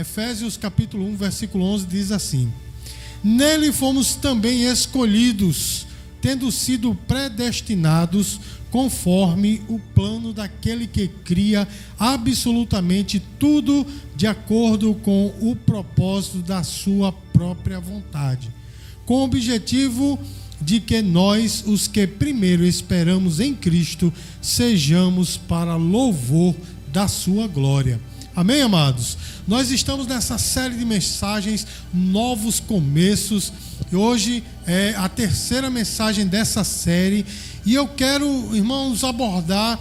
Efésios capítulo 1, versículo 11 diz assim: Nele fomos também escolhidos, tendo sido predestinados conforme o plano daquele que cria absolutamente tudo de acordo com o propósito da sua própria vontade, com o objetivo de que nós, os que primeiro esperamos em Cristo, sejamos para louvor da sua glória. Amém, amados? Nós estamos nessa série de mensagens, novos começos. E hoje é a terceira mensagem dessa série. E eu quero, irmãos, abordar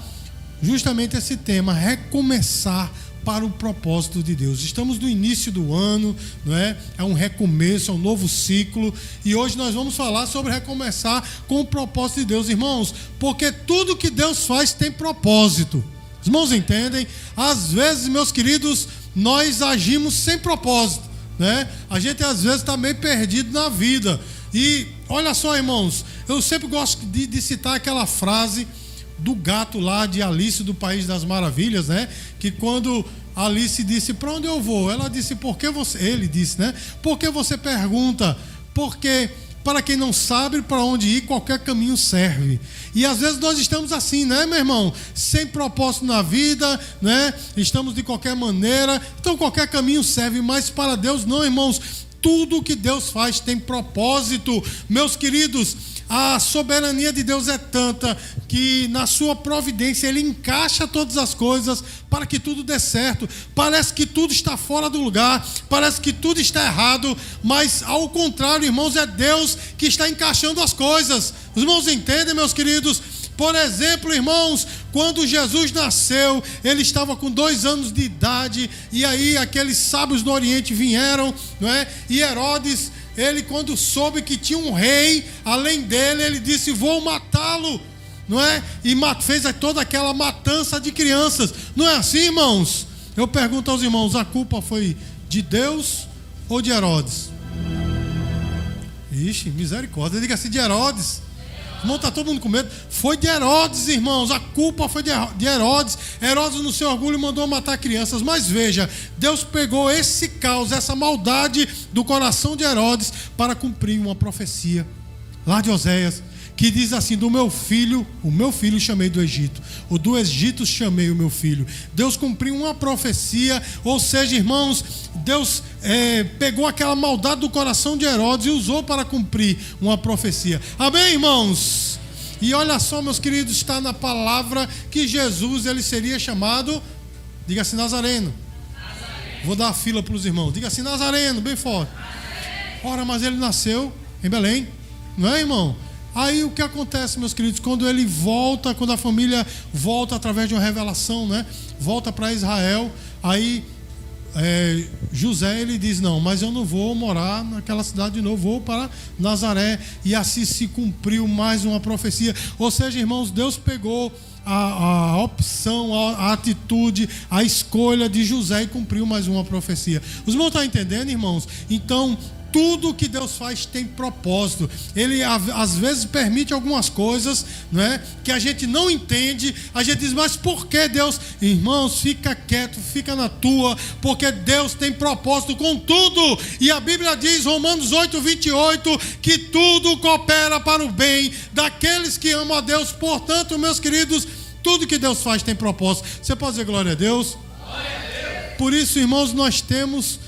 justamente esse tema: recomeçar para o propósito de Deus. Estamos no início do ano, não é? É um recomeço, é um novo ciclo, e hoje nós vamos falar sobre recomeçar com o propósito de Deus, irmãos, porque tudo que Deus faz tem propósito. Os irmãos entendem? Às vezes, meus queridos, nós agimos sem propósito, né? A gente às vezes está meio perdido na vida. E olha só, irmãos, eu sempre gosto de, de citar aquela frase do gato lá de Alice do País das Maravilhas, né? Que quando Alice disse: "Para onde eu vou?", ela disse: "Por que você?", ele disse, né? "Por que você pergunta?", porque para quem não sabe para onde ir, qualquer caminho serve. E às vezes nós estamos assim, né, meu irmão? Sem propósito na vida, né? Estamos de qualquer maneira. Então qualquer caminho serve, mas para Deus não, irmãos. Tudo que Deus faz tem propósito. Meus queridos, a soberania de Deus é tanta que na sua providência ele encaixa todas as coisas para que tudo dê certo. Parece que tudo está fora do lugar, parece que tudo está errado, mas ao contrário, irmãos, é Deus que está encaixando as coisas. Os irmãos entendem, meus queridos? Por exemplo, irmãos, quando Jesus nasceu, ele estava com dois anos de idade, e aí aqueles sábios do Oriente vieram, não é? E Herodes ele, quando soube que tinha um rei além dele, ele disse: Vou matá-lo, não é? E fez toda aquela matança de crianças. Não é assim, irmãos? Eu pergunto aos irmãos: a culpa foi de Deus ou de Herodes? Ixi, misericórdia. Diga assim: de Herodes. Irmão, está todo mundo com medo. Foi de Herodes, irmãos. A culpa foi de Herodes. Herodes, no seu orgulho, mandou matar crianças. Mas veja, Deus pegou esse caos, essa maldade do coração de Herodes para cumprir uma profecia lá de Oséias que diz assim: Do meu filho, o meu filho chamei do Egito, o do Egito chamei o meu filho. Deus cumpriu uma profecia, ou seja, irmãos, Deus é, pegou aquela maldade do coração de Herodes e usou para cumprir uma profecia. Amém, irmãos? E olha só, meus queridos, está na palavra que Jesus ele seria chamado, diga assim, Nazareno. Nazareno. Vou dar a fila para os irmãos. Diga assim, Nazareno, bem forte. Nazareno. Ora, mas ele nasceu em Belém, não é, irmão? Aí o que acontece, meus queridos, quando ele volta, quando a família volta através de uma revelação, né? Volta para Israel, aí é, José ele diz: Não, mas eu não vou morar naquela cidade de novo, vou para Nazaré. E assim se cumpriu mais uma profecia. Ou seja, irmãos, Deus pegou a, a opção, a, a, atitude, a escolha de José e cumpriu mais uma profecia. Os irmãos estão entendendo, irmãos? Então, tudo que Deus faz tem propósito. Ele às vezes permite algumas coisas, não é? Que a gente não entende. A gente diz, mas por que Deus? Irmãos, fica quieto, fica na tua, porque Deus tem propósito com tudo. E a Bíblia diz, Romanos 8, 28, que tudo coopera para o bem daqueles que amam a Deus. Portanto, meus queridos, tudo que Deus faz tem propósito. Você pode dizer glória a Deus? Glória a Deus. Por isso, irmãos, nós temos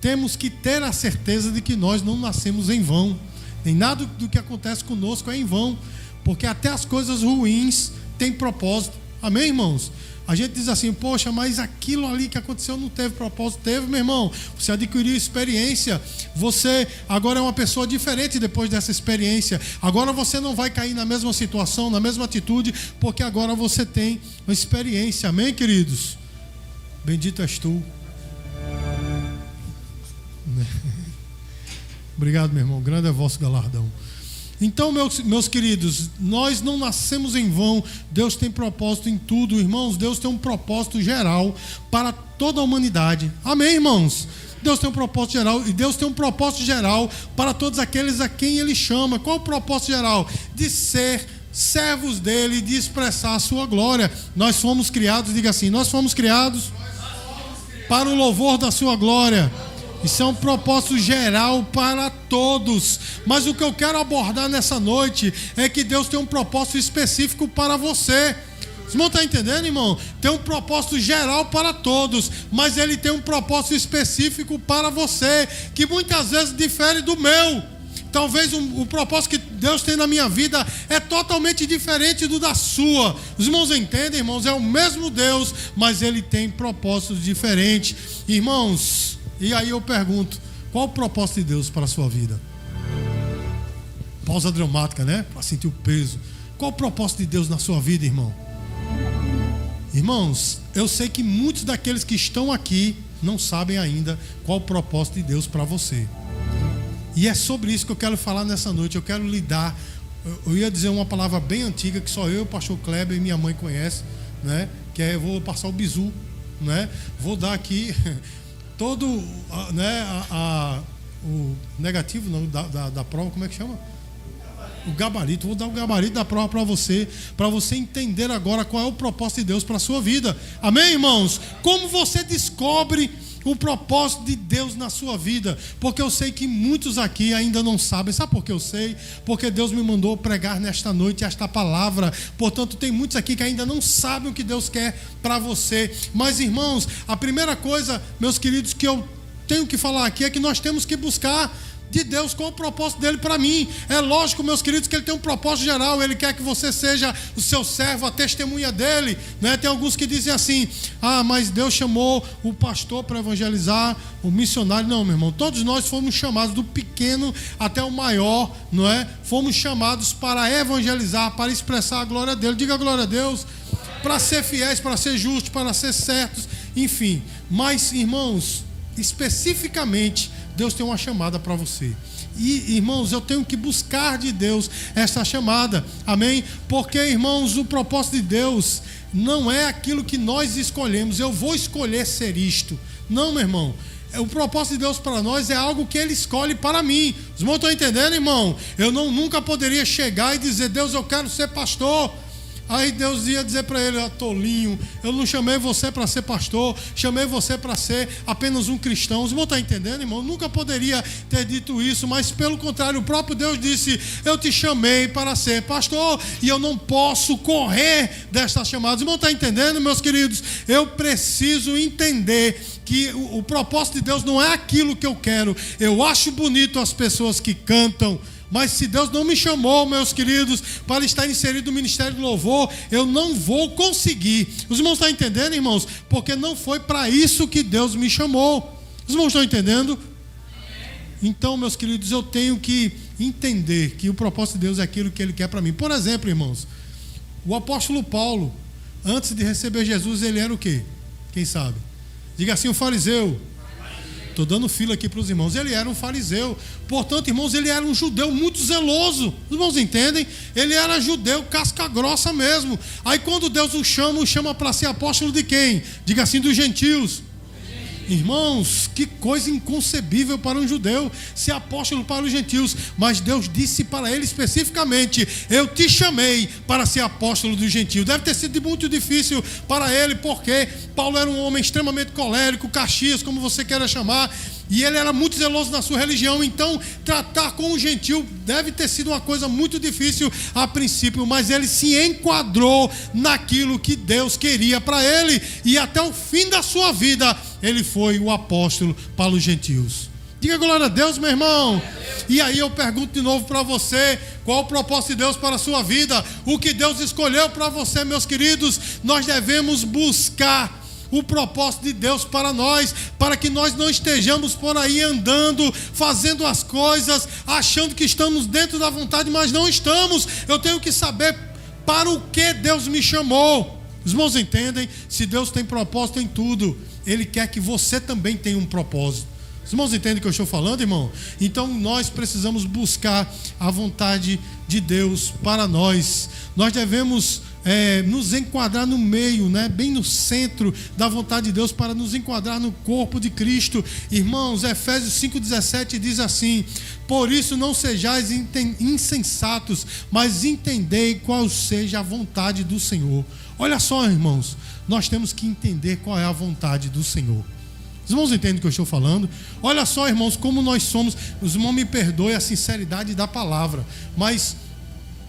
temos que ter a certeza de que nós não nascemos em vão. Nem nada do que acontece conosco é em vão, porque até as coisas ruins têm propósito. Amém, irmãos? A gente diz assim, poxa, mas aquilo ali que aconteceu não teve propósito. Teve, meu irmão. Você adquiriu experiência. Você agora é uma pessoa diferente depois dessa experiência. Agora você não vai cair na mesma situação, na mesma atitude, porque agora você tem uma experiência. Amém, queridos? Bendito és tu. Obrigado, meu irmão. Grande é vosso galardão. Então, meus, meus queridos, nós não nascemos em vão. Deus tem propósito em tudo, irmãos. Deus tem um propósito geral para toda a humanidade. Amém, irmãos? Deus tem um propósito geral e Deus tem um propósito geral para todos aqueles a quem Ele chama. Qual o propósito geral? De ser servos dele, de expressar a sua glória. Nós fomos criados, diga assim, nós fomos criados para o louvor da sua glória. Isso é um propósito geral para todos. Mas o que eu quero abordar nessa noite é que Deus tem um propósito específico para você. Os irmãos estão entendendo, irmão? Tem um propósito geral para todos, mas ele tem um propósito específico para você, que muitas vezes difere do meu. Talvez um, o propósito que Deus tem na minha vida é totalmente diferente do da sua. Os irmãos entendem, irmãos? É o mesmo Deus, mas ele tem propósitos diferentes. Irmãos, e aí eu pergunto: qual o propósito de Deus para a sua vida? Pausa dramática, né? Para sentir o peso. Qual o propósito de Deus na sua vida, irmão? Irmãos, eu sei que muitos daqueles que estão aqui não sabem ainda qual o propósito de Deus para você. E é sobre isso que eu quero falar nessa noite. Eu quero lidar. Eu ia dizer uma palavra bem antiga que só eu, o pastor Kleber e minha mãe conhecem, né? Que é eu vou passar o bizu, né? Vou dar aqui todo, né? A, a, o negativo não, da, da, da prova, como é que chama? o gabarito. Vou dar o gabarito da prova para você, para você entender agora qual é o propósito de Deus para sua vida. Amém, irmãos? Como você descobre o propósito de Deus na sua vida, porque eu sei que muitos aqui ainda não sabem. Sabe por que eu sei? Porque Deus me mandou pregar nesta noite esta palavra. Portanto, tem muitos aqui que ainda não sabem o que Deus quer para você. Mas, irmãos, a primeira coisa, meus queridos, que eu tenho que falar aqui é que nós temos que buscar de Deus, qual o propósito dele para mim. É lógico, meus queridos, que ele tem um propósito geral, ele quer que você seja o seu servo, a testemunha dele. Né? Tem alguns que dizem assim: ah, mas Deus chamou o pastor para evangelizar, o missionário. Não, meu irmão, todos nós fomos chamados, do pequeno até o maior, não é? Fomos chamados para evangelizar, para expressar a glória dele. Diga a glória a Deus. Para ser fiéis, para ser justos, para ser certos, enfim. Mas, irmãos, especificamente Deus tem uma chamada para você. E, irmãos, eu tenho que buscar de Deus essa chamada. Amém? Porque, irmãos, o propósito de Deus não é aquilo que nós escolhemos. Eu vou escolher ser isto. Não, meu irmão. O propósito de Deus para nós é algo que Ele escolhe para mim. Os irmãos estão entendendo, irmão? Eu não, nunca poderia chegar e dizer, Deus, eu quero ser pastor. Aí Deus ia dizer para ele: ah, tolinho, eu não chamei você para ser pastor, chamei você para ser apenas um cristão. Os irmãos estão entendendo, irmão? Eu nunca poderia ter dito isso, mas pelo contrário, o próprio Deus disse: Eu te chamei para ser pastor e eu não posso correr desta chamada. Os irmãos estão entendendo, meus queridos? Eu preciso entender que o, o propósito de Deus não é aquilo que eu quero. Eu acho bonito as pessoas que cantam mas se Deus não me chamou, meus queridos, para estar inserido no ministério do louvor, eu não vou conseguir. Os irmãos estão entendendo, irmãos? Porque não foi para isso que Deus me chamou. Os irmãos estão entendendo? Então, meus queridos, eu tenho que entender que o propósito de Deus é aquilo que Ele quer para mim. Por exemplo, irmãos, o apóstolo Paulo, antes de receber Jesus, ele era o quê? Quem sabe? Diga assim, o fariseu. Estou dando fila aqui para os irmãos. Ele era um fariseu. Portanto, irmãos, ele era um judeu muito zeloso. Os irmãos entendem? Ele era judeu casca grossa mesmo. Aí quando Deus o chama, o chama para ser apóstolo de quem? Diga assim, dos gentios. Irmãos, que coisa inconcebível para um judeu ser apóstolo para os gentios, mas Deus disse para ele especificamente: Eu te chamei para ser apóstolo dos gentios. Deve ter sido muito difícil para ele, porque Paulo era um homem extremamente colérico, Caxias, como você queira chamar, e ele era muito zeloso na sua religião, então tratar com o gentil deve ter sido uma coisa muito difícil a princípio, mas ele se enquadrou naquilo que Deus queria para ele, e até o fim da sua vida ele foi o apóstolo para os gentios. Diga glória a Deus, meu irmão. E aí eu pergunto de novo para você: qual o propósito de Deus para a sua vida? O que Deus escolheu para você, meus queridos? Nós devemos buscar o propósito de Deus para nós, para que nós não estejamos por aí andando, fazendo as coisas, achando que estamos dentro da vontade, mas não estamos. Eu tenho que saber para o que Deus me chamou. Os irmãos entendem? Se Deus tem propósito em tudo, Ele quer que você também tenha um propósito. Os irmãos entendem o que eu estou falando, irmão? Então nós precisamos buscar a vontade de Deus para nós. Nós devemos é, nos enquadrar no meio, né, bem no centro da vontade de Deus, para nos enquadrar no corpo de Cristo. Irmãos, Efésios 5,17 diz assim: Por isso não sejais insensatos, mas entendei qual seja a vontade do Senhor. Olha só, irmãos, nós temos que entender qual é a vontade do Senhor. Os irmãos entendem o que eu estou falando? Olha só, irmãos, como nós somos. Os irmãos me perdoem a sinceridade da palavra, mas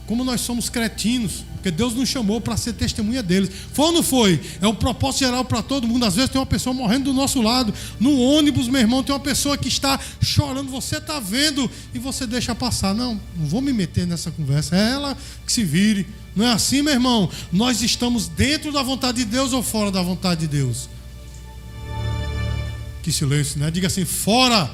como nós somos cretinos, porque Deus nos chamou para ser testemunha deles. Foi ou não foi? É um propósito geral para todo mundo. Às vezes tem uma pessoa morrendo do nosso lado. No ônibus, meu irmão, tem uma pessoa que está chorando. Você está vendo e você deixa passar. Não, não vou me meter nessa conversa. É ela que se vire. Não é assim, meu irmão? Nós estamos dentro da vontade de Deus ou fora da vontade de Deus? Que silêncio, né? Diga assim: fora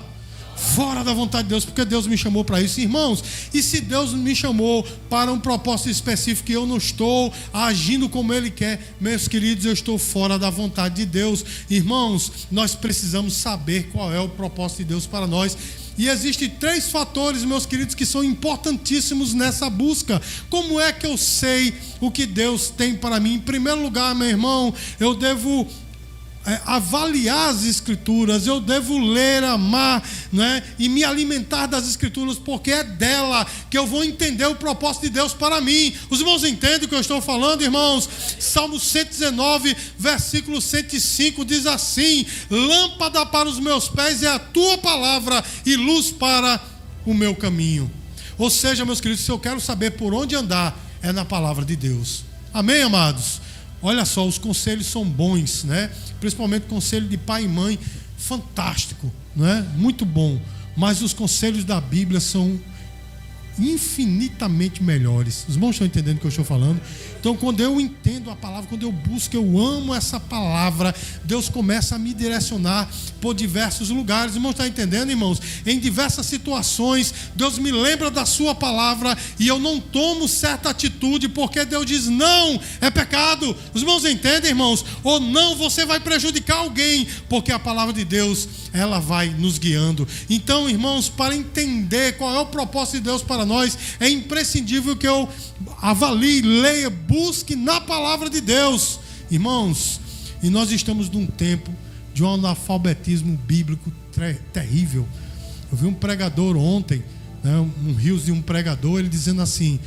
fora da vontade de Deus, porque Deus me chamou para isso. Irmãos, e se Deus me chamou para um propósito específico e eu não estou agindo como Ele quer, meus queridos, eu estou fora da vontade de Deus. Irmãos, nós precisamos saber qual é o propósito de Deus para nós. E existem três fatores, meus queridos, que são importantíssimos nessa busca. Como é que eu sei o que Deus tem para mim? Em primeiro lugar, meu irmão, eu devo é, avaliar as escrituras, eu devo ler, amar, né, e me alimentar das escrituras, porque é dela que eu vou entender o propósito de Deus para mim. Os irmãos entendem o que eu estou falando, irmãos? Salmo 119, versículo 105 diz assim: Lâmpada para os meus pés é a tua palavra e luz para o meu caminho. Ou seja, meus queridos, se eu quero saber por onde andar, é na palavra de Deus. Amém, amados? Olha só, os conselhos são bons, né? principalmente o conselho de pai e mãe, fantástico, não é? Muito bom. Mas os conselhos da Bíblia são infinitamente melhores. Os irmãos estão entendendo o que eu estou falando? Então, quando eu entendo a palavra, quando eu busco, eu amo essa palavra, Deus começa a me direcionar por diversos lugares. Irmãos, está entendendo, irmãos? Em diversas situações, Deus me lembra da Sua palavra e eu não tomo certa atitude porque Deus diz não, é pecado. Os irmãos entendem, irmãos? Ou não, você vai prejudicar alguém porque a palavra de Deus ela vai nos guiando. Então, irmãos, para entender qual é o propósito de Deus para nós, é imprescindível que eu avalie, leia, busque na palavra de Deus. Irmãos, e nós estamos num tempo de um analfabetismo bíblico terrível. Eu vi um pregador ontem, né, um rios de um pregador, ele dizendo assim: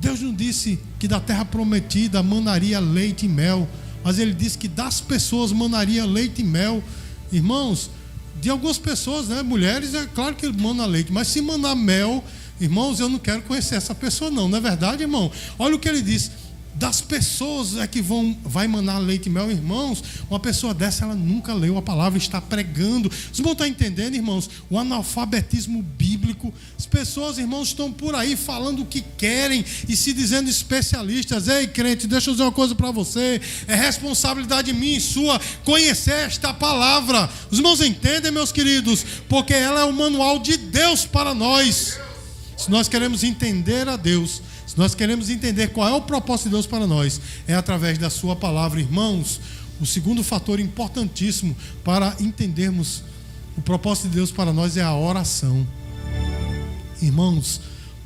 Deus não disse que da terra prometida manaria leite e mel, mas ele disse que das pessoas manaria leite e mel. Irmãos, de algumas pessoas, né? Mulheres, é claro que manda leite, mas se mandar mel, irmãos, eu não quero conhecer essa pessoa, não. Não é verdade, irmão? Olha o que ele diz das pessoas é que vão vai mandar leite e mel, irmãos. Uma pessoa dessa ela nunca leu a palavra, está pregando. Vocês vão estar entendendo, irmãos? O analfabetismo bíblico. As pessoas, irmãos, estão por aí falando o que querem e se dizendo especialistas. Ei, crente, deixa eu dizer uma coisa para você. É responsabilidade minha e sua conhecer esta palavra. Os irmãos entendem, meus queridos? Porque ela é o manual de Deus para nós. Se nós queremos entender a Deus, nós queremos entender qual é o propósito de Deus para nós, é através da Sua palavra, irmãos. O segundo fator importantíssimo para entendermos o propósito de Deus para nós é a oração. Irmãos,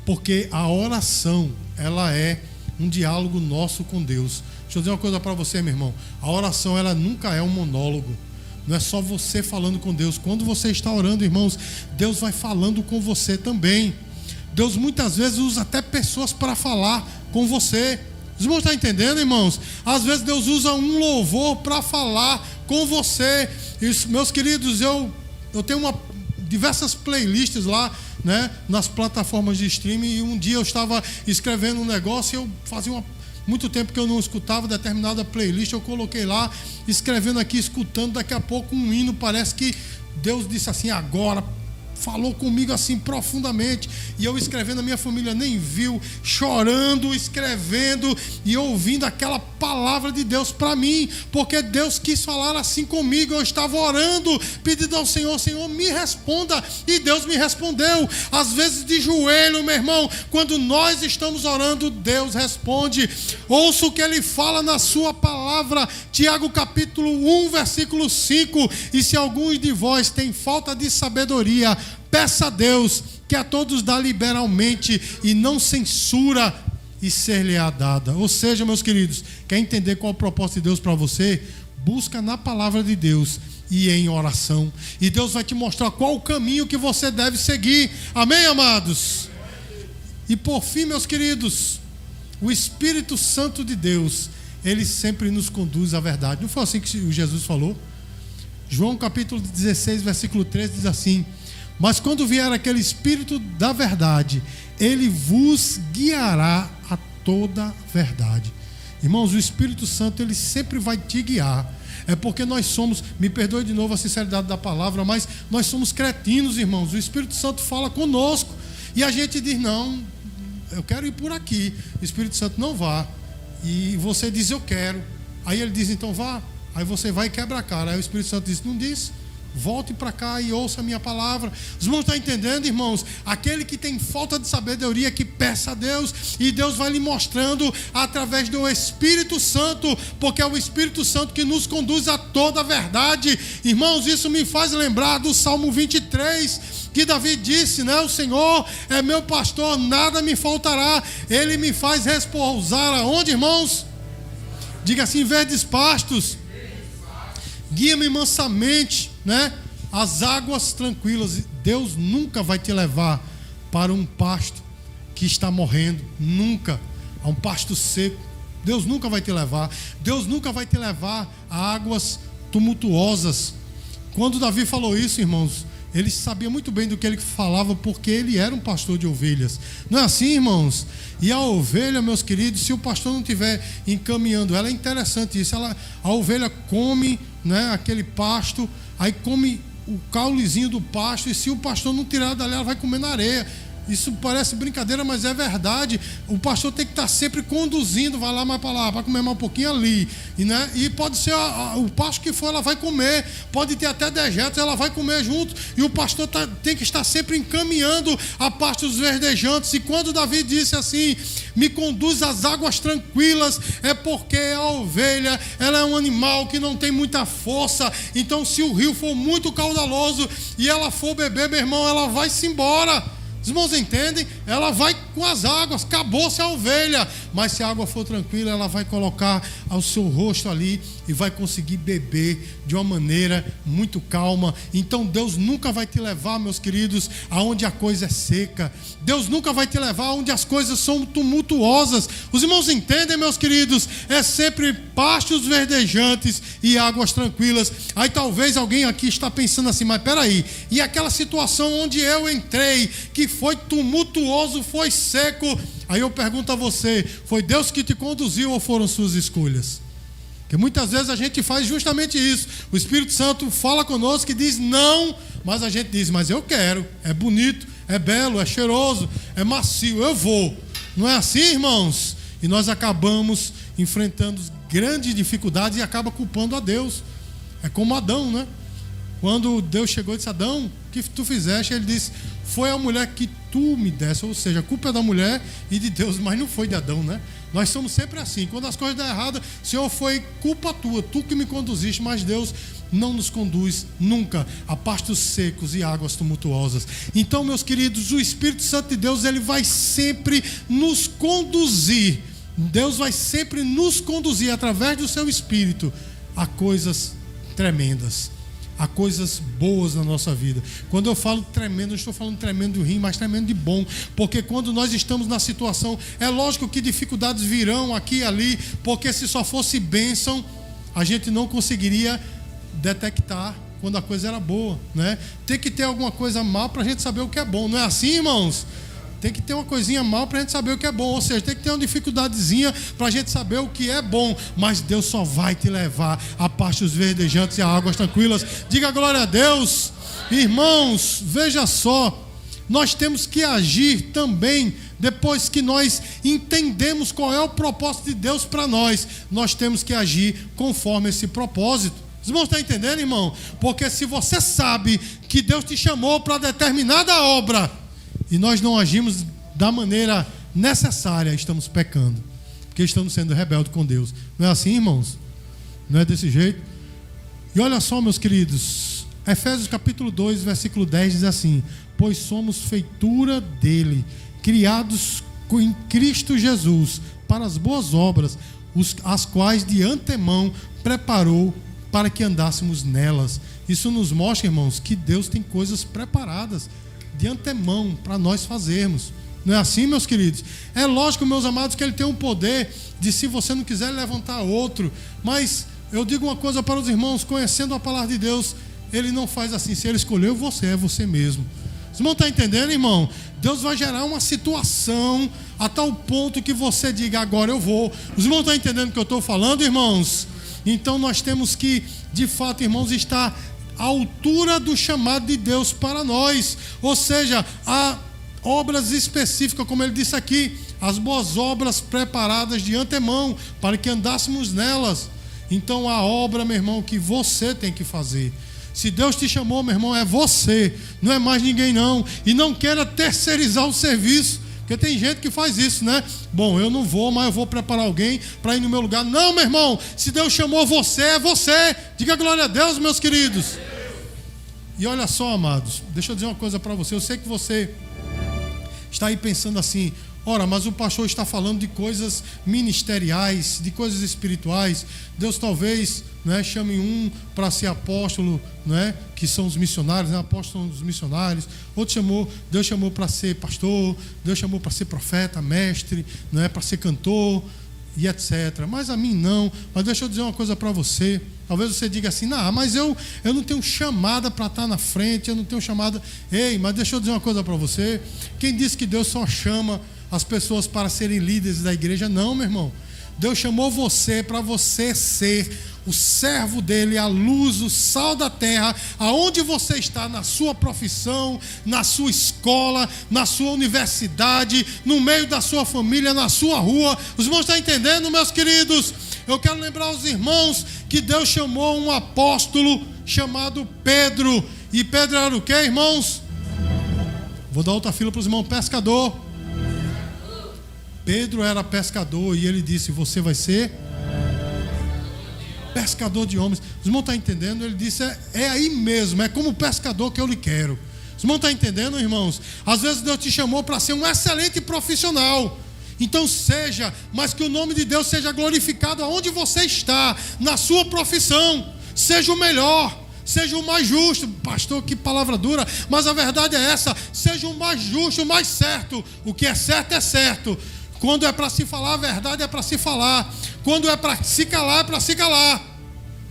porque a oração, ela é um diálogo nosso com Deus. Deixa eu dizer uma coisa para você, meu irmão. A oração, ela nunca é um monólogo. Não é só você falando com Deus. Quando você está orando, irmãos, Deus vai falando com você também. Deus muitas vezes usa até pessoas para falar com você. Os irmãos estão entendendo, irmãos? Às vezes Deus usa um louvor para falar com você. Meus queridos, eu, eu tenho uma, diversas playlists lá, né, nas plataformas de streaming. E um dia eu estava escrevendo um negócio e eu fazia uma, muito tempo que eu não escutava determinada playlist. Eu coloquei lá, escrevendo aqui, escutando. Daqui a pouco um hino parece que Deus disse assim: agora falou comigo assim profundamente. E eu escrevendo, a minha família nem viu, chorando, escrevendo e ouvindo aquela palavra de Deus para mim, porque Deus quis falar assim comigo. Eu estava orando, pedindo ao Senhor: Senhor, me responda. E Deus me respondeu. Às vezes de joelho, meu irmão, quando nós estamos orando, Deus responde. Ouça o que ele fala na sua palavra, Tiago capítulo 1, versículo 5. E se alguns de vós têm falta de sabedoria, Peça a Deus que a todos dá liberalmente e não censura e ser-lhe-á dada. Ou seja, meus queridos, quer entender qual é o propósito de Deus para você? Busca na palavra de Deus e em oração. E Deus vai te mostrar qual o caminho que você deve seguir. Amém, amados? E por fim, meus queridos, o Espírito Santo de Deus, ele sempre nos conduz à verdade. Não foi assim que Jesus falou? João capítulo 16, versículo 13 diz assim: Mas quando vier aquele Espírito da verdade, ele vos guiará a toda verdade. Irmãos, o Espírito Santo ele sempre vai te guiar. É porque nós somos, me perdoe de novo a sinceridade da palavra, mas nós somos cretinos, irmãos. O Espírito Santo fala conosco e a gente diz: "Não, eu quero ir por aqui". O Espírito Santo não vá. E você diz: "Eu quero". Aí ele diz: "Então vá". Aí você vai e quebra a cara. Aí o Espírito Santo diz: "Não diz". Volte para cá e ouça a minha palavra. Os irmãos estão entendendo, irmãos? Aquele que tem falta de sabedoria, que peça a Deus, e Deus vai lhe mostrando através do Espírito Santo, porque é o Espírito Santo que nos conduz a toda a verdade. Irmãos, isso me faz lembrar do Salmo 23, que Davi disse, né? O Senhor é meu pastor, nada me faltará. Ele me faz repousar aonde, irmãos? Diga assim: verdes pastos. Guia-me mansamente né? As águas tranquilas. Deus nunca vai te levar para um pasto que está morrendo, nunca, a um pasto seco. Deus nunca vai te levar. Deus nunca vai te levar a águas tumultuosas. Quando Davi falou isso, irmãos, ele sabia muito bem do que ele falava, porque ele era um pastor de ovelhas. Não é assim, irmãos? E a ovelha, meus queridos, se o pastor não estiver encaminhando ela, é interessante isso. Ela, a ovelha come né, aquele pasto, aí come o caulezinho do pasto, e se o pastor não tirar dali, ela vai comer na areia. Isso parece brincadeira, mas é verdade. O pastor tem que estar sempre conduzindo, vai lá mais para lá, vai comer mais um pouquinho ali. E, né? e pode ser a, a, o pasto que for, ela vai comer. Pode ter até dejetos, ela vai comer junto. E o pastor tá, tem que estar sempre encaminhando a pastos verdejantes. E quando Davi disse assim: Me conduz às águas tranquilas, é porque a ovelha ela é um animal que não tem muita força. Então, se o rio for muito caudaloso e ela for beber, meu irmão, ela vai se embora. Os irmãos entendem? Ela vai com as águas, acabou-se a ovelha. Mas se a água for tranquila, ela vai colocar ao seu rosto ali e vai conseguir beber de uma maneira muito calma. Então Deus nunca vai te levar, meus queridos, aonde a coisa é seca. Deus nunca vai te levar aonde as coisas são tumultuosas. Os irmãos entendem, meus queridos? É sempre pastos verdejantes e águas tranquilas. Aí talvez alguém aqui está pensando assim, mas peraí, e aquela situação onde eu entrei, que foi tumultuoso, foi seco. Aí eu pergunto a você: foi Deus que te conduziu ou foram suas escolhas? Porque muitas vezes a gente faz justamente isso. O Espírito Santo fala conosco e diz não, mas a gente diz, mas eu quero, é bonito, é belo, é cheiroso, é macio, eu vou. Não é assim, irmãos? E nós acabamos enfrentando grandes dificuldades e acaba culpando a Deus. É como Adão, né? Quando Deus chegou e disse: Adão, o que tu fizeste? Ele disse: Foi a mulher que tu me desse. Ou seja, a culpa é da mulher e de Deus, mas não foi de Adão, né? Nós somos sempre assim. Quando as coisas dão errado, Senhor, foi culpa tua, tu que me conduziste, mas Deus não nos conduz nunca a pastos secos e águas tumultuosas. Então, meus queridos, o Espírito Santo de Deus, ele vai sempre nos conduzir. Deus vai sempre nos conduzir através do seu Espírito a coisas tremendas a coisas boas na nossa vida. Quando eu falo tremendo, não estou falando tremendo de ruim, mas tremendo de bom, porque quando nós estamos na situação, é lógico que dificuldades virão aqui e ali, porque se só fosse bênção, a gente não conseguiria detectar quando a coisa era boa, né? Tem que ter alguma coisa mal para a gente saber o que é bom, não é assim, irmãos? Tem que ter uma coisinha mal para a gente saber o que é bom. Ou seja, tem que ter uma dificuldadezinha para a gente saber o que é bom. Mas Deus só vai te levar a pastos verdejantes e a águas tranquilas. Diga glória a Deus. Irmãos, veja só. Nós temos que agir também depois que nós entendemos qual é o propósito de Deus para nós. Nós temos que agir conforme esse propósito. Os irmãos estão entendendo, irmão? Porque se você sabe que Deus te chamou para determinada obra, e nós não agimos da maneira necessária, estamos pecando. Porque estamos sendo rebeldes com Deus. Não é assim, irmãos? Não é desse jeito? E olha só, meus queridos. Efésios capítulo 2, versículo 10 diz assim: Pois somos feitura dele, criados em Cristo Jesus, para as boas obras, as quais de antemão preparou para que andássemos nelas. Isso nos mostra, irmãos, que Deus tem coisas preparadas de antemão para nós fazermos. Não é assim, meus queridos? É lógico, meus amados, que ele tem um poder de, se você não quiser, levantar outro. Mas eu digo uma coisa para os irmãos, conhecendo a palavra de Deus, ele não faz assim. Se ele escolheu você, é você mesmo. Vocês não estão entendendo, irmão? Deus vai gerar uma situação a tal ponto que você diga, agora eu vou. Os irmãos estão entendendo o que eu estou falando, irmãos? Então nós temos que, de fato, irmãos, estar à altura do chamado de Deus para nós. Ou seja, há obras específicas, como ele disse aqui, as boas obras preparadas de antemão, para que andássemos nelas. Então a obra, meu irmão, que você tem que fazer. Se Deus te chamou, meu irmão, é você, não é mais ninguém não. E não queira terceirizar o serviço, porque tem gente que faz isso, né? Bom, eu não vou, mas eu vou preparar alguém para ir no meu lugar. Não, meu irmão, se Deus chamou você, é você. Diga glória a Deus, meus queridos. E olha só, amados, deixa eu dizer uma coisa para você. Eu sei que você está aí pensando assim: Ora, mas o pastor está falando de coisas ministeriais, de coisas espirituais. Deus talvez né, chame um para ser apóstolo, né, que são os missionários, né, apóstolo dos missionários. Outro chamou, Deus chamou para ser pastor, Deus chamou para ser profeta, mestre, né, para ser cantor e etc. Mas a mim não. Mas deixa eu dizer uma coisa para você. Talvez você diga assim, não, mas eu, eu não tenho chamada para estar na frente, eu não tenho chamada. Ei, mas deixa eu dizer uma coisa para você. Quem disse que Deus só chama as pessoas para serem líderes da igreja. Não, meu irmão. Deus chamou você para você ser o servo dele, a luz, o sal da terra, aonde você está, na sua profissão, na sua escola, na sua universidade, no meio da sua família, na sua rua. Os irmãos estão entendendo, meus queridos? Eu quero lembrar aos irmãos que Deus chamou um apóstolo chamado Pedro. E Pedro era o que, irmãos? Vou dar outra fila para os irmãos, pescador. Pedro era pescador e ele disse: Você vai ser pescador de homens. Os irmãos estão entendendo? Ele disse: é, é, aí mesmo, é como pescador que eu lhe quero. Os irmãos estão entendendo, irmãos? Às vezes Deus te chamou para ser um excelente profissional. Então seja, mas que o nome de Deus seja glorificado aonde você está, na sua profissão. Seja o melhor, seja o mais justo. Pastor, que palavra dura, mas a verdade é essa: seja o mais justo, o mais certo. O que é certo é certo. Quando é para se falar a verdade, é para se falar. Quando é para se calar, é para se calar.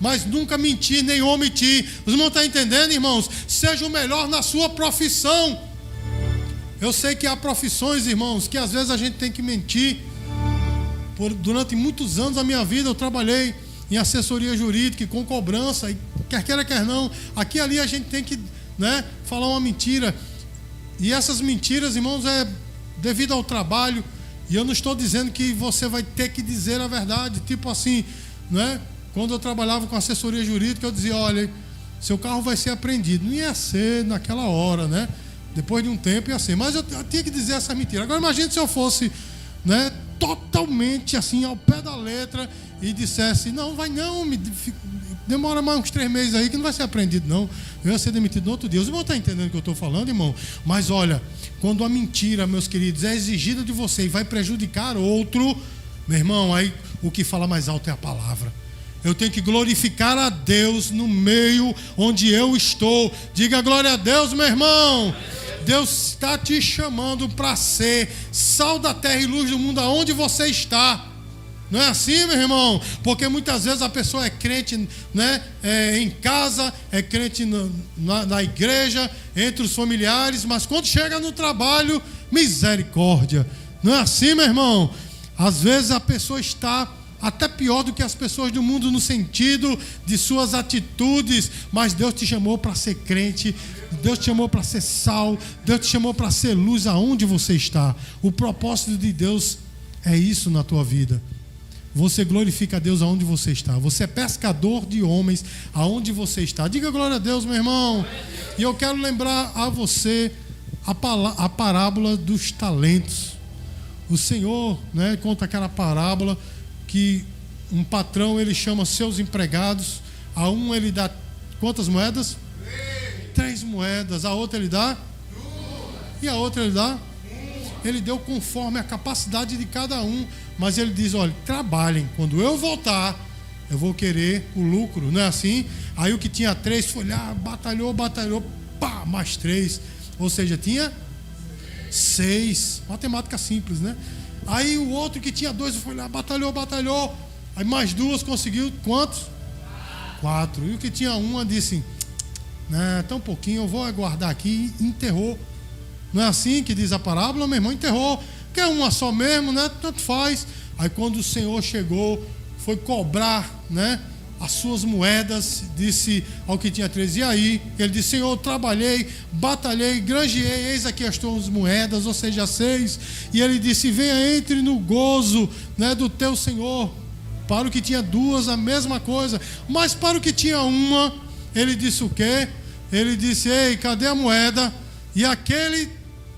Mas nunca mentir, nem omitir. Os irmãos estão entendendo, irmãos? Seja o melhor na sua profissão. Eu sei que há profissões, irmãos, que às vezes a gente tem que mentir. Por, durante muitos anos da minha vida eu trabalhei em assessoria jurídica com cobrança, e quer queira, quer não, aqui e ali a gente tem que né, falar uma mentira. E essas mentiras, irmãos, é devido ao trabalho, e eu não estou dizendo que você vai ter que dizer a verdade, tipo assim, né? Quando eu trabalhava com assessoria jurídica, eu dizia, olha, seu carro vai ser apreendido. Não ia ser naquela hora, né? Depois de um tempo ia ser. Mas eu, eu tinha que dizer essa mentira. Agora imagine se eu fosse, né, totalmente assim, ao pé da letra, e dissesse, não, vai não, me, demora mais uns três meses aí que não vai ser apreendido, não. Eu ia ser demitido no outro dia. Os irmãos estão entendendo o que eu estou falando, irmão? Mas olha, quando a mentira, meus queridos, é exigida de você e vai prejudicar outro, meu irmão, aí o que fala mais alto é a palavra. Eu tenho que glorificar a Deus no meio onde eu estou. Diga glória a Deus, meu irmão. Deus está te chamando para ser sal da terra e luz do mundo aonde você está. Não é assim, meu irmão? Porque muitas vezes a pessoa é crente né, é, em casa, é crente na, na igreja, entre os familiares, mas quando chega no trabalho, misericórdia. Não é assim, meu irmão? Às vezes a pessoa está até pior do que as pessoas do mundo no sentido de suas atitudes, mas Deus te chamou para ser crente, Deus te chamou para ser sal, Deus te chamou para ser luz aonde você está. O propósito de Deus é isso na tua vida. Você glorifica a Deus aonde você está. Você é pescador de homens aonde você está. Diga glória a Deus, meu irmão. E eu quero lembrar a você a, a parábola dos talentos. O Senhor né, conta aquela parábola que um patrão ele chama seus empregados. A um ele dá quantas moedas? Três moedas. A outra ele dá? E a outra ele dá? Ele deu conforme a capacidade de cada um. Mas ele diz: olha, trabalhem. Quando eu voltar, eu vou querer o lucro, não é assim? Aí o que tinha três foi lá, batalhou, batalhou, pá, mais três. Ou seja, tinha seis. Matemática simples, né? Aí o outro que tinha dois foi lá, batalhou, batalhou. Aí mais duas conseguiu quantos? Quatro. E o que tinha uma disse: né, tão pouquinho, eu vou aguardar aqui, e enterrou. Não é assim que diz a parábola, meu irmão, enterrou. Quer uma só mesmo, né? Tanto faz. Aí quando o Senhor chegou, foi cobrar, né? As suas moedas, disse ao que tinha três, e aí? Ele disse: Senhor, trabalhei, batalhei, granjeei, eis aqui as tuas moedas, ou seja, seis. E ele disse: Venha, entre no gozo né, do teu Senhor. Para o que tinha duas, a mesma coisa. Mas para o que tinha uma, ele disse o quê? Ele disse: Ei, cadê a moeda? E aquele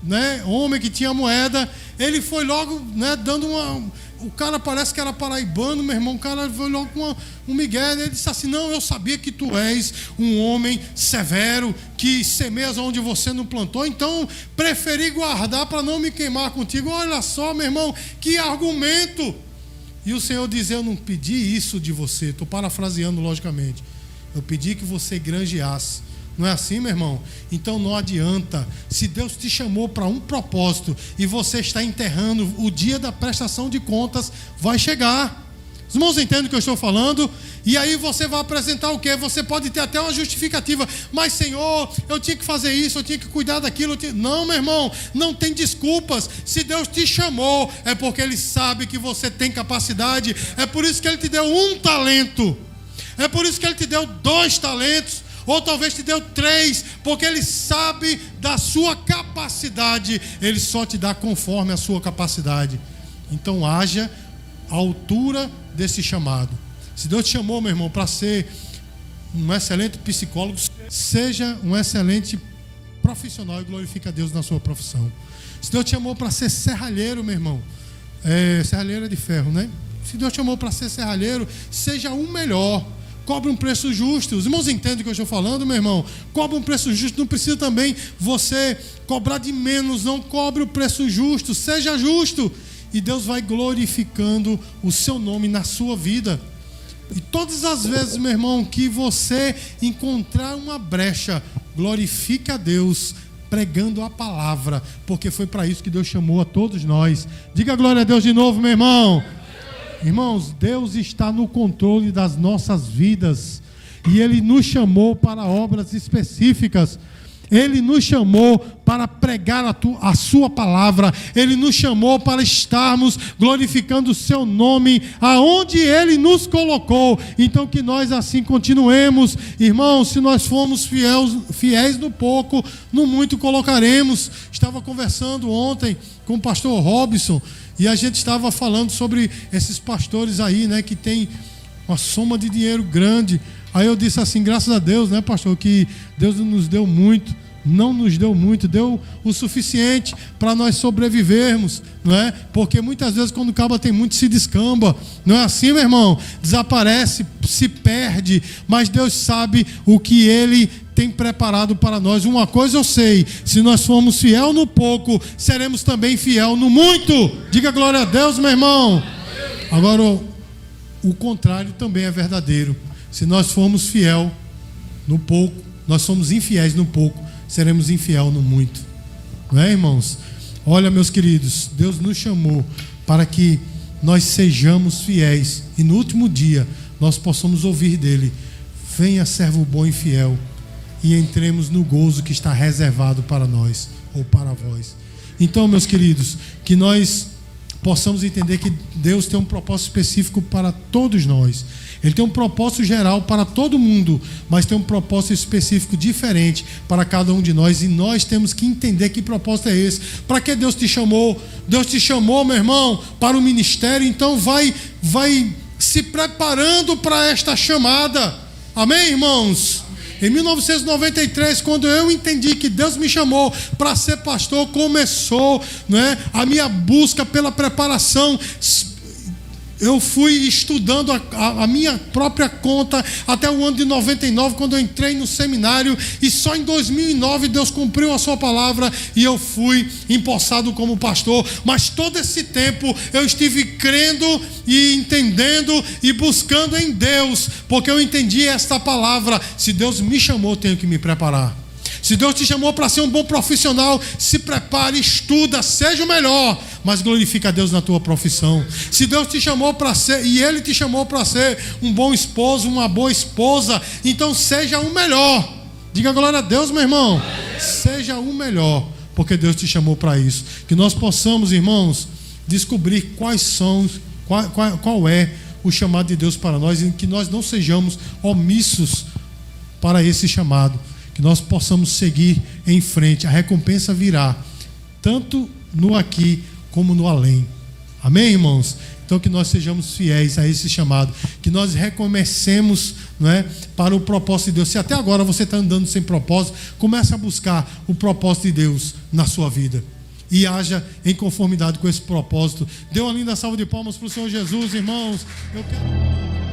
né, homem que tinha moeda, ele foi logo né, dando uma. O cara parece que era paraibano, meu irmão. O cara foi logo com uma, um Miguel. Ele disse assim: Não, eu sabia que tu és um homem severo, que semeias onde você não plantou. Então, preferi guardar para não me queimar contigo. Olha só, meu irmão, que argumento. E o Senhor diz: Eu não pedi isso de você. Estou parafraseando, logicamente. Eu pedi que você granjeasse. Não é assim, meu irmão? Então não adianta. Se Deus te chamou para um propósito e você está enterrando, o dia da prestação de contas vai chegar. Os irmãos entendem o que eu estou falando? E aí você vai apresentar o quê? Você pode ter até uma justificativa. Mas, Senhor, eu tinha que fazer isso, eu tinha que cuidar daquilo. Tinha... Não, meu irmão, não tem desculpas. Se Deus te chamou, é porque Ele sabe que você tem capacidade. É por isso que Ele te deu um talento. É por isso que Ele te deu dois talentos ou talvez te deu três, porque Ele sabe da sua capacidade, Ele só te dá conforme a sua capacidade. Então haja à altura desse chamado. Se Deus te chamou, meu irmão, para ser um excelente psicólogo, seja um excelente profissional e glorifique a Deus na sua profissão. Se Deus te chamou para ser serralheiro, meu irmão, é, serralheiro é de ferro, né? Se Deus te chamou para ser serralheiro, seja o melhor cobre um preço justo. Os irmãos entendem o que eu estou falando, meu irmão? Cobre um preço justo. Não precisa também você cobrar de menos. Não cobre o preço justo. Seja justo. E Deus vai glorificando o seu nome na sua vida. E todas as vezes, meu irmão, que você encontrar uma brecha, glorifique a Deus pregando a palavra, porque foi para isso que Deus chamou a todos nós. Diga glória a Deus de novo, meu irmão. Irmãos, Deus está no controle das nossas vidas e Ele nos chamou para obras específicas. Ele nos chamou para pregar a, tu, a, Sua palavra, Ele nos chamou para estarmos glorificando o Seu nome aonde Ele nos colocou. Então, que nós assim continuemos, irmãos. Se nós formos fiéis, fiéis no pouco, no muito colocaremos. Estava conversando ontem com o pastor Robson e a gente estava falando sobre esses pastores aí, né, que tem uma soma de dinheiro grande. Aí eu disse assim, graças a Deus, né, pastor, que Deus nos deu muito, não nos deu muito, deu o suficiente para nós sobrevivermos, não é? Porque muitas vezes quando o cabo tem muito se descamba, não é assim, meu irmão? Desaparece, se perde, mas Deus sabe o que ele tem preparado para nós. Uma coisa eu sei: se nós formos fiel no pouco, seremos também fiel no muito. Diga glória a Deus, meu irmão. Agora, o contrário também é verdadeiro. Se nós formos fiel no pouco, nós somos infiéis no pouco, seremos infiel no muito. Não é, irmãos? Olha, meus queridos, Deus nos chamou para que nós sejamos fiéis e no último dia nós possamos ouvir dele: Venha, servo bom e fiel e entremos no gozo que está reservado para nós ou para vós. Então, meus queridos, que nós possamos entender que Deus tem um propósito específico para todos nós. Ele tem um propósito geral para todo mundo, mas tem um propósito específico diferente para cada um de nós e nós temos que entender que propósito é esse. Para que Deus te chamou? Deus te chamou, meu irmão, para o ministério, então vai vai se preparando para esta chamada. Amém, irmãos? Em 1993, quando eu entendi que Deus me chamou para ser pastor, começou né, a minha busca pela preparação eu fui estudando a, a, a, minha própria conta até o ano de 99, quando eu entrei no seminário, e só em 2009 Deus cumpriu a sua palavra e eu fui empossado como pastor. Mas todo esse tempo eu estive crendo e entendendo e buscando em Deus, porque eu entendi esta palavra: se Deus me chamou, tenho que me preparar. Se Deus te chamou para ser um bom profissional, se prepare, estuda, seja o melhor, mas glorifica a Deus na tua profissão. Se Deus te chamou para ser, e Ele te chamou para ser um bom esposo, uma boa esposa, então seja o melhor. Diga glória a Deus, meu irmão. Seja o melhor, porque Deus te chamou para isso. Que nós possamos, irmãos, descobrir quais são, qual, qual, qual é o chamado de Deus para nós e que nós não sejamos omissos para esse chamado. Que nós possamos seguir em frente. A recompensa virá, tanto no aqui como no além. Amém, irmãos? Então que nós sejamos fiéis a esse chamado, que nós recomecemos não é, para o propósito de Deus. Se até agora você está andando sem propósito, comece a buscar o propósito de Deus na sua vida. E haja em conformidade com esse propósito. Dê uma linda salva de palmas para o Senhor Jesus, irmãos. Eu quero...